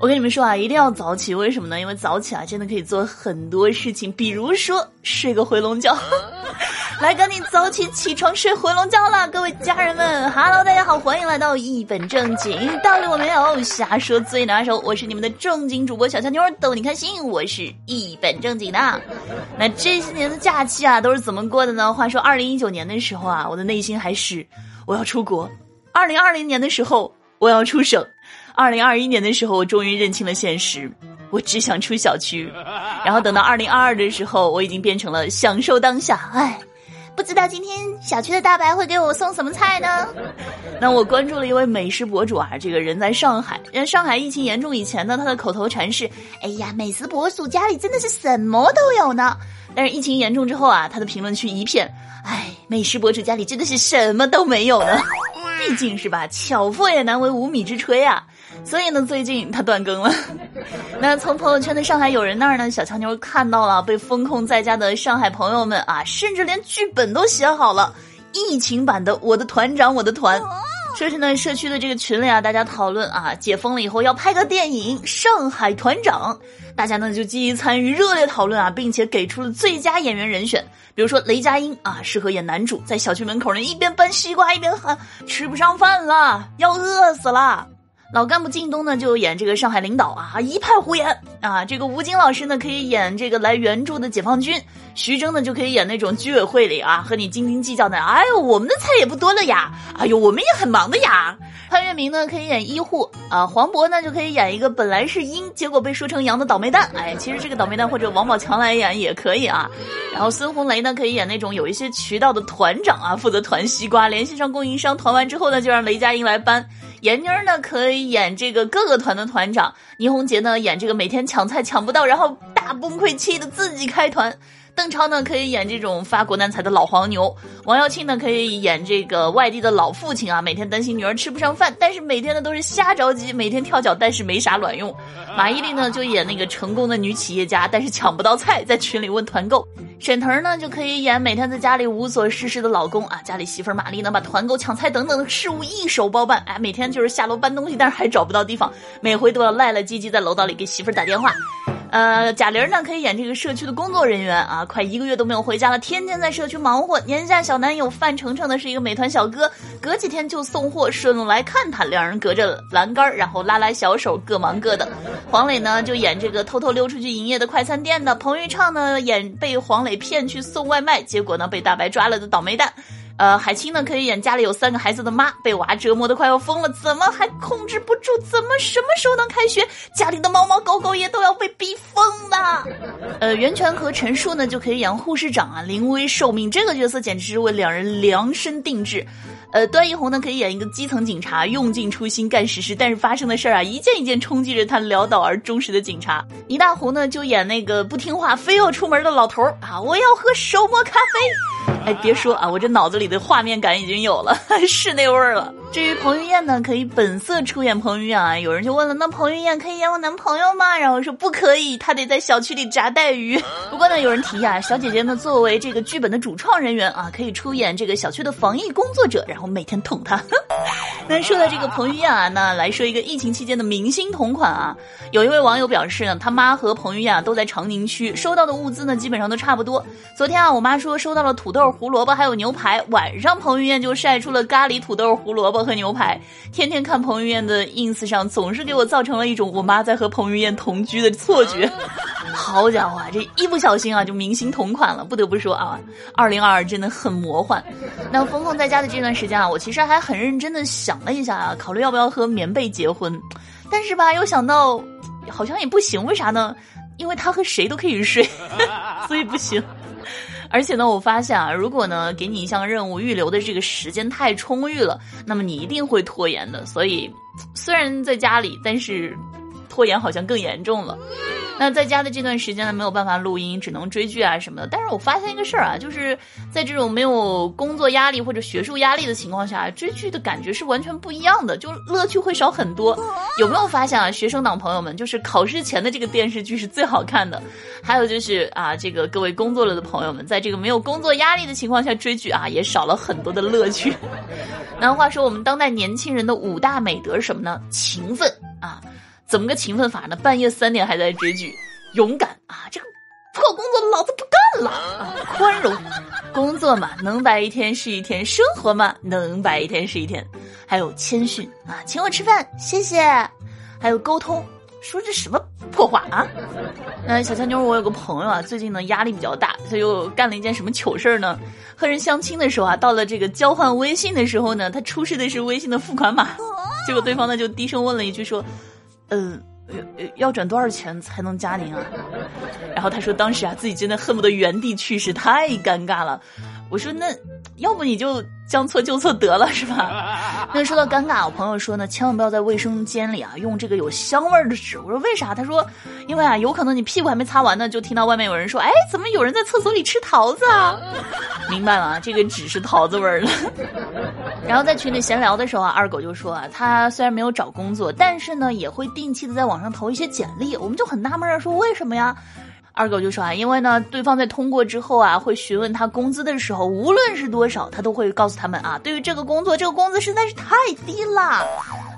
我跟你们说啊，一定要早起，为什么呢？因为早起啊，真的可以做很多事情，比如说睡个回笼觉。来，赶紧早起起床睡回笼觉啦，各位家人们，Hello，大家好，欢迎来到一本正经，道理我没有，瞎说最拿手，我是你们的正经主播小乔妞，逗你开心，我是一本正经的。那这些年的假期啊，都是怎么过的呢？话说二零一九年的时候啊，我的内心还是我要出国；二零二零年的时候，我要出省；二零二一年的时候，我终于认清了现实，我只想出小区。然后等到二零二二的时候，我已经变成了享受当下，哎。不知道今天小区的大白会给我送什么菜呢？那我关注了一位美食博主啊，这个人在上海。人上海疫情严重以前呢，他的口头禅是：“哎呀，美食博主家里真的是什么都有呢。”但是疫情严重之后啊，他的评论区一片：“哎，美食博主家里真的是什么都没有呢。”毕竟是吧，巧妇也难为无米之炊啊。所以呢，最近他断更了。那从朋友圈的上海友人那儿呢，小强妞看到了被封控在家的上海朋友们啊，甚至连剧本都写好了，疫情版的《我的团长我的团》。说是呢，社区的这个群里啊，大家讨论啊，解封了以后要拍个电影《上海团长》，大家呢就积极参与，热烈讨论啊，并且给出了最佳演员人选，比如说雷佳音啊，适合演男主，在小区门口呢一边搬西瓜一边喊吃不上饭了，要饿死了。老干部靳东呢就演这个上海领导啊，一派胡言啊。这个吴京老师呢可以演这个来援助的解放军，徐峥呢就可以演那种居委会里啊和你斤斤计较的。哎呦，我们的菜也不多了呀，哎呦，我们也很忙的呀。潘粤明呢可以演医护啊，黄渤呢就可以演一个本来是阴，结果被说成阳的倒霉蛋。哎，其实这个倒霉蛋或者王宝强来演也可以啊。然后孙红雷呢可以演那种有一些渠道的团长啊，负责团西瓜，联系上供应商，团完之后呢就让雷佳音来搬。闫妮儿呢可以演这个各个团的团长，倪虹洁呢演这个每天抢菜抢不到，然后大崩溃，气得自己开团。邓超呢可以演这种发国难财的老黄牛，王耀庆呢可以演这个外地的老父亲啊，每天担心女儿吃不上饭，但是每天呢都是瞎着急，每天跳脚，但是没啥卵用。马伊琍呢就演那个成功的女企业家，但是抢不到菜，在群里问团购。沈腾呢就可以演每天在家里无所事事的老公啊，家里媳妇玛丽呢把团购、抢菜等等的事务一手包办，哎，每天就是下楼搬东西，但是还找不到地方，每回都要赖赖唧唧在楼道里给媳妇打电话。呃，贾玲呢可以演这个社区的工作人员啊，快一个月都没有回家了，天天在社区忙活。年下小男友范丞丞呢是一个美团小哥，隔几天就送货，顺路来看他，两人隔着栏杆然后拉拉小手，各忙各的。黄磊呢就演这个偷偷溜出去营业的快餐店的，彭昱畅呢演被黄磊骗去送外卖，结果呢被大白抓了的倒霉蛋。呃，海清呢可以演家里有三个孩子的妈，被娃折磨的快要疯了，怎么还控制不住？怎么什么时候能开学？家里的猫猫狗狗也都要被逼疯了。呃，袁泉和陈数呢就可以演护士长啊，临危受命，这个角色简直是为两人量身定制。呃，段奕宏呢可以演一个基层警察，用尽初心干实事，但是发生的事儿啊，一件一件冲击着他潦倒而忠实的警察。倪大红呢就演那个不听话，非要出门的老头啊，我要喝手磨咖啡。哎，别说啊，我这脑子里的画面感已经有了，是那味儿了。至于彭于晏呢，可以本色出演彭于晏啊。有人就问了，那彭于晏可以演我男朋友吗？然后说不可以，他得在小区里炸带鱼。不过呢，有人提议啊，小姐姐呢作为这个剧本的主创人员啊，可以出演这个小区的防疫工作者，然后每天捅他。那说到这个彭于晏啊，那来说一个疫情期间的明星同款啊。有一位网友表示呢，他妈和彭于晏都在长宁区，收到的物资呢基本上都差不多。昨天啊，我妈说收到了土豆。胡萝卜还有牛排，晚上彭于晏就晒出了咖喱土豆、胡萝卜和牛排。天天看彭于晏的 ins 上，总是给我造成了一种我妈在和彭于晏同居的错觉。好家伙，这一不小心啊，就明星同款了。不得不说啊，二零二二真的很魔幻。那封控在家的这段时间啊，我其实还很认真的想了一下啊，考虑要不要和棉被结婚。但是吧，又想到好像也不行，为啥呢？因为他和谁都可以睡，所以不行。而且呢，我发现啊，如果呢给你一项任务预留的这个时间太充裕了，那么你一定会拖延的。所以，虽然在家里，但是拖延好像更严重了。那在家的这段时间呢，没有办法录音，只能追剧啊什么的。但是我发现一个事儿啊，就是在这种没有工作压力或者学术压力的情况下，追剧的感觉是完全不一样的，就乐趣会少很多。有没有发现啊，学生党朋友们，就是考试前的这个电视剧是最好看的。还有就是啊，这个各位工作了的朋友们，在这个没有工作压力的情况下追剧啊，也少了很多的乐趣。那话说，我们当代年轻人的五大美德是什么呢？勤奋啊。怎么个勤奋法呢？半夜三点还在追剧，勇敢啊！这个破工作老子不干了啊！宽容，工作嘛能白一天是一天，生活嘛能白一天是一天。还有谦逊啊，请我吃饭，谢谢。还有沟通，说这什么破话啊？那小强妞，我有个朋友啊，最近呢压力比较大，他又干了一件什么糗事儿呢？和人相亲的时候啊，到了这个交换微信的时候呢，他出示的是微信的付款码，结果对方呢就低声问了一句说。嗯，要转多少钱才能加您啊？然后他说，当时啊，自己真的恨不得原地去世，太尴尬了。我说，那要不你就将错就错得了，是吧？那说到尴尬，我朋友说呢，千万不要在卫生间里啊用这个有香味儿的纸。我说为啥？他说，因为啊，有可能你屁股还没擦完呢，就听到外面有人说，哎，怎么有人在厕所里吃桃子啊？明白了啊，这个纸是桃子味儿的。然后在群里闲聊的时候啊，二狗就说啊，他虽然没有找工作，但是呢，也会定期的在网上投一些简历。我们就很纳闷儿，说为什么呀？二狗就说啊，因为呢，对方在通过之后啊，会询问他工资的时候，无论是多少，他都会告诉他们啊，对于这个工作，这个工资实在是太低了，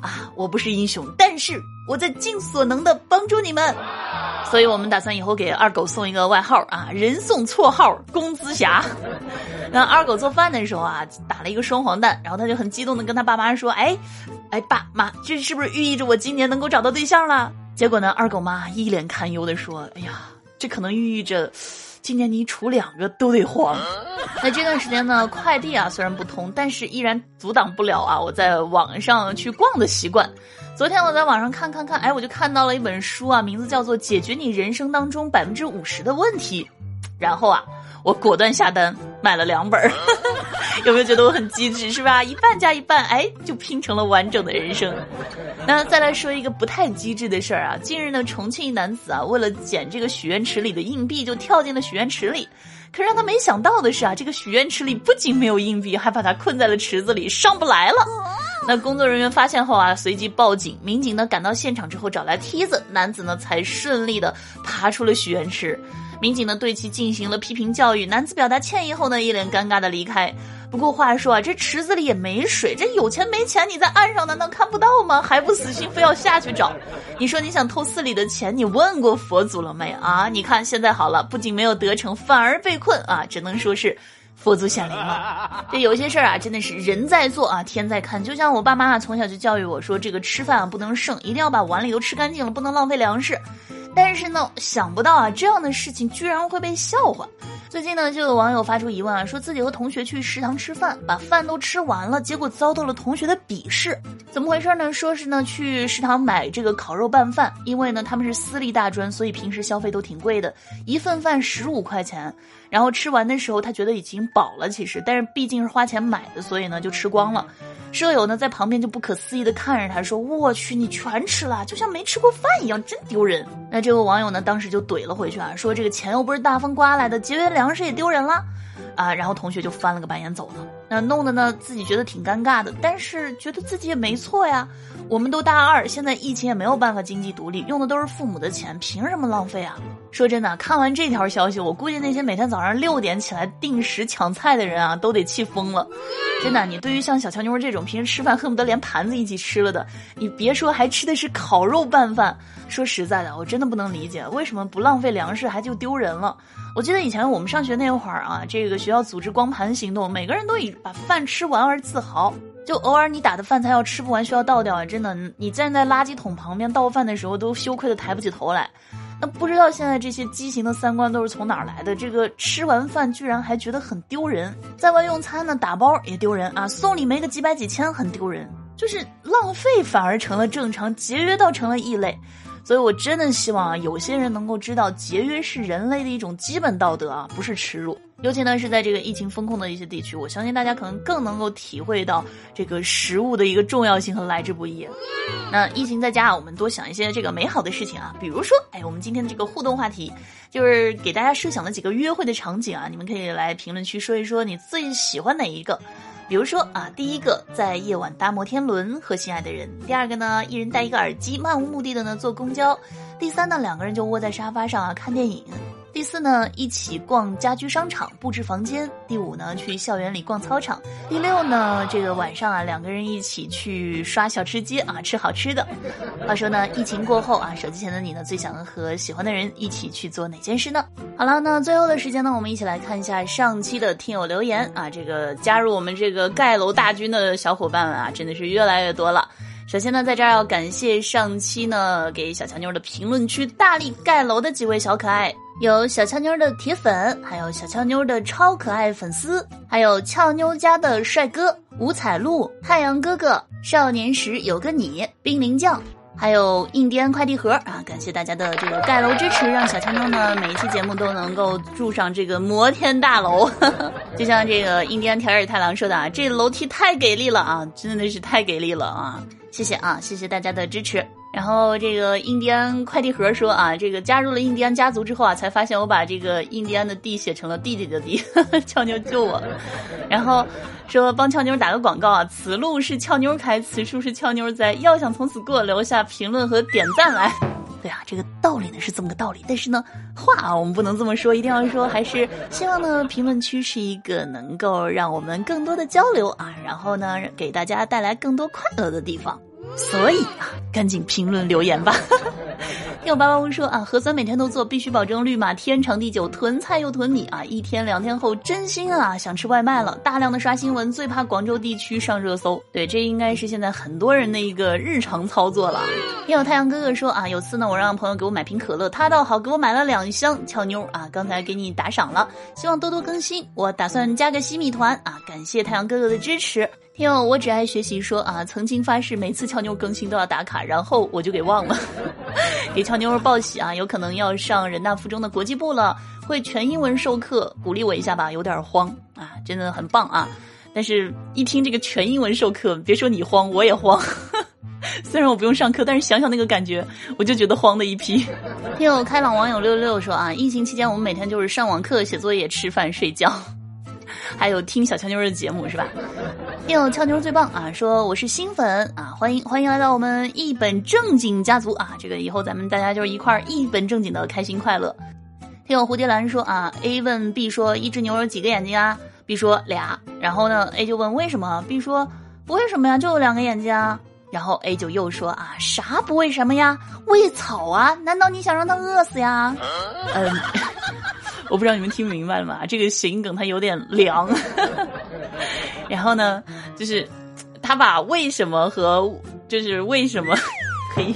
啊，我不是英雄，但是我在尽所能的帮助你们。所以我们打算以后给二狗送一个外号啊，人送绰号“工资侠”。那二狗做饭的时候啊，打了一个双黄蛋，然后他就很激动的跟他爸妈说：“哎，哎，爸妈，这是不是寓意着我今年能够找到对象了？”结果呢，二狗妈一脸堪忧的说：“哎呀，这可能寓意着今年你处两个都得黄。”那这段时间呢，快递啊虽然不通，但是依然阻挡不了啊我在网上去逛的习惯。昨天我在网上看看看，哎，我就看到了一本书啊，名字叫做《解决你人生当中百分之五十的问题》，然后啊，我果断下单买了两本儿，有没有觉得我很机智是吧？一半加一半，哎，就拼成了完整的人生。那再来说一个不太机智的事儿啊，近日呢，重庆一男子啊，为了捡这个许愿池里的硬币，就跳进了许愿池里，可让他没想到的是啊，这个许愿池里不仅没有硬币，还把他困在了池子里，上不来了。那工作人员发现后啊，随即报警。民警呢赶到现场之后，找来梯子，男子呢才顺利的爬出了许愿池。民警呢对其进行了批评教育，男子表达歉意后呢，一脸尴尬的离开。不过话说啊，这池子里也没水，这有钱没钱，你在岸上难道看不到吗？还不死心，非要下去找？你说你想偷寺里的钱，你问过佛祖了没啊？你看现在好了，不仅没有得逞，反而被困啊，只能说是。佛祖显灵了，这有些事儿啊，真的是人在做啊，天在看。就像我爸妈从小就教育我说，这个吃饭啊不能剩，一定要把碗里都吃干净了，不能浪费粮食。但是呢，想不到啊，这样的事情居然会被笑话。最近呢，就有网友发出疑问啊，说自己和同学去食堂吃饭，把饭都吃完了，结果遭到了同学的鄙视。怎么回事呢？说是呢去食堂买这个烤肉拌饭，因为呢他们是私立大专，所以平时消费都挺贵的，一份饭十五块钱。然后吃完的时候，他觉得已经饱了，其实，但是毕竟是花钱买的，所以呢就吃光了。舍友呢在旁边就不可思议的看着他说：“我去，你全吃了，就像没吃过饭一样，真丢人。”那这位网友呢当时就怼了回去啊，说：“这个钱又不是大风刮来的，节约粮食也丢人了。”啊，然后同学就翻了个白眼走了。那弄得呢自己觉得挺尴尬的，但是觉得自己也没错呀。我们都大二，现在疫情也没有办法经济独立，用的都是父母的钱，凭什么浪费啊？说真的，看完这条消息，我估计那些每天早上六点起来定时抢菜的人啊，都得气疯了。真的，你对于像小乔妞这种平时吃饭恨不得连盘子一起吃了的，你别说还吃的是烤肉拌饭。说实在的，我真的不能理解为什么不浪费粮食还就丢人了。我记得以前我们上学那会儿啊，这个学校组织光盘行动，每个人都以把饭吃完而自豪。就偶尔你打的饭菜要吃不完需要倒掉啊，真的，你站在垃圾桶旁边倒饭的时候都羞愧的抬不起头来。那不知道现在这些畸形的三观都是从哪儿来的？这个吃完饭居然还觉得很丢人，在外用餐呢打包也丢人啊，送礼没个几百几千很丢人，就是浪费反而成了正常，节约倒成了异类。所以，我真的希望啊，有些人能够知道节约是人类的一种基本道德啊，不是耻辱。尤其呢是在这个疫情封控的一些地区，我相信大家可能更能够体会到这个食物的一个重要性和来之不易。那疫情在家，我们多想一些这个美好的事情啊，比如说，哎，我们今天的这个互动话题就是给大家设想了几个约会的场景啊，你们可以来评论区说一说你最喜欢哪一个。比如说啊，第一个在夜晚搭摩天轮和心爱的人；第二个呢，一人戴一个耳机，漫无目的的呢坐公交；第三呢，两个人就窝在沙发上啊看电影；第四呢，一起逛家居商场布置房间；第五呢，去校园里逛操场；第六呢，这个晚上啊，两个人一起去刷小吃街啊，吃好吃的。话说呢，疫情过后啊，手机前的你呢，最想和喜欢的人一起去做哪件事呢？好了，那最后的时间呢，我们一起来看一下上期的听友留言啊，这个加入我们这个盖楼大军的小伙伴们啊，真的是越来越多了。首先呢，在这儿要感谢上期呢给小乔妞的评论区大力盖楼的几位小可爱。有小俏妞的铁粉，还有小俏妞的超可爱粉丝，还有俏妞家的帅哥五彩鹿、太阳哥哥、少年时有个你、冰凌酱，还有印第安快递盒啊！感谢大家的这个盖楼支持，让小俏妞呢每一期节目都能够住上这个摩天大楼。就像这个印第安条尔太郎说的啊，这楼梯太给力了啊，真的是太给力了啊！谢谢啊，谢谢大家的支持。然后这个印第安快递盒说啊，这个加入了印第安家族之后啊，才发现我把这个印第安的弟写成了弟弟的弟，俏妞救我。然后说帮俏妞打个广告啊，此路是俏妞开，此处是俏妞在。要想从此过，留下评论和点赞来。对啊，这个道理呢是这么个道理，但是呢话啊我们不能这么说，一定要说还是希望呢评论区是一个能够让我们更多的交流啊，然后呢给大家带来更多快乐的地方。所以啊，赶紧评论留言吧。听我八八屋说啊，核酸每天都做，必须保证绿码天长地久。囤菜又囤米啊，一天两天后真心啊想吃外卖了。大量的刷新闻，最怕广州地区上热搜。对，这应该是现在很多人的一个日常操作了。听有太阳哥哥说啊，有次呢我让朋友给我买瓶可乐，他倒好给我买了两箱。俏妞啊，刚才给你打赏了，希望多多更新。我打算加个西米团啊，感谢太阳哥哥的支持。听友我只爱学习说啊，曾经发誓每次俏妞更新都要打卡，然后我就给忘了。给俏妞报喜啊，有可能要上人大附中的国际部了，会全英文授课，鼓励我一下吧，有点慌啊，真的很棒啊。但是一听这个全英文授课，别说你慌，我也慌。虽然我不用上课，但是想想那个感觉，我就觉得慌的一批。听友开朗网友六六说啊，疫情期间我们每天就是上网课、写作业、吃饭、睡觉。还有听小乔妞的节目是吧？听友俏妞最棒啊！说我是新粉啊，欢迎欢迎来到我们一本正经家族啊！这个以后咱们大家就是一块儿一本正经的开心快乐。听友蝴蝶兰说啊，A 问 B 说一只牛有几个眼睛啊？B 说俩。然后呢，A 就问为什么？B 说不为什么呀，就有两个眼睛啊。然后 A 就又说啊，啥不为什么呀？喂草啊？难道你想让它饿死呀？嗯。我不知道你们听明白了吗？这个谐音梗它有点凉，然后呢，就是他把为什么和就是为什么 可以。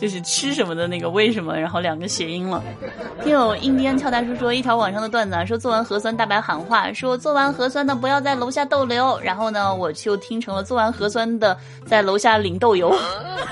就是吃什么的那个为什么，然后两个谐音了。听友印第安俏大叔说一条网上的段子啊，说做完核酸大白喊话，说做完核酸的不要在楼下逗留。然后呢，我就听成了做完核酸的在楼下领豆油。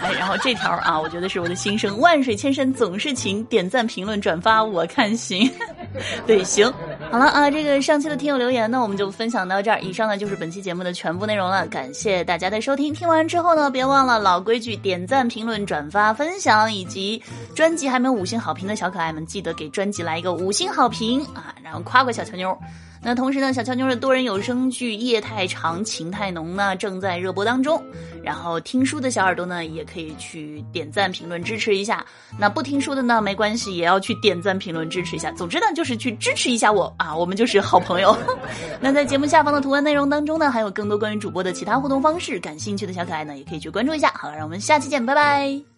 哎，然后这条啊，我觉得是我的心声。万水千山总是情，点赞评论转发我看行。对，行。好了啊，这个上期的听友留言呢，我们就分享到这儿。以上呢就是本期节目的全部内容了，感谢大家的收听。听完之后呢，别忘了老规矩，点赞、评论、转发、分。享以及专辑还没有五星好评的小可爱们，记得给专辑来一个五星好评啊，然后夸夸小乔妞。那同时呢，小乔妞的多人有声剧《夜太长情太浓》呢正在热播当中，然后听书的小耳朵呢也可以去点赞评论支持一下。那不听书的呢没关系，也要去点赞评论支持一下。总之呢就是去支持一下我啊，我们就是好朋友。那在节目下方的图文内容当中呢，还有更多关于主播的其他互动方式，感兴趣的小可爱呢也可以去关注一下。好了，让我们下期见，拜拜。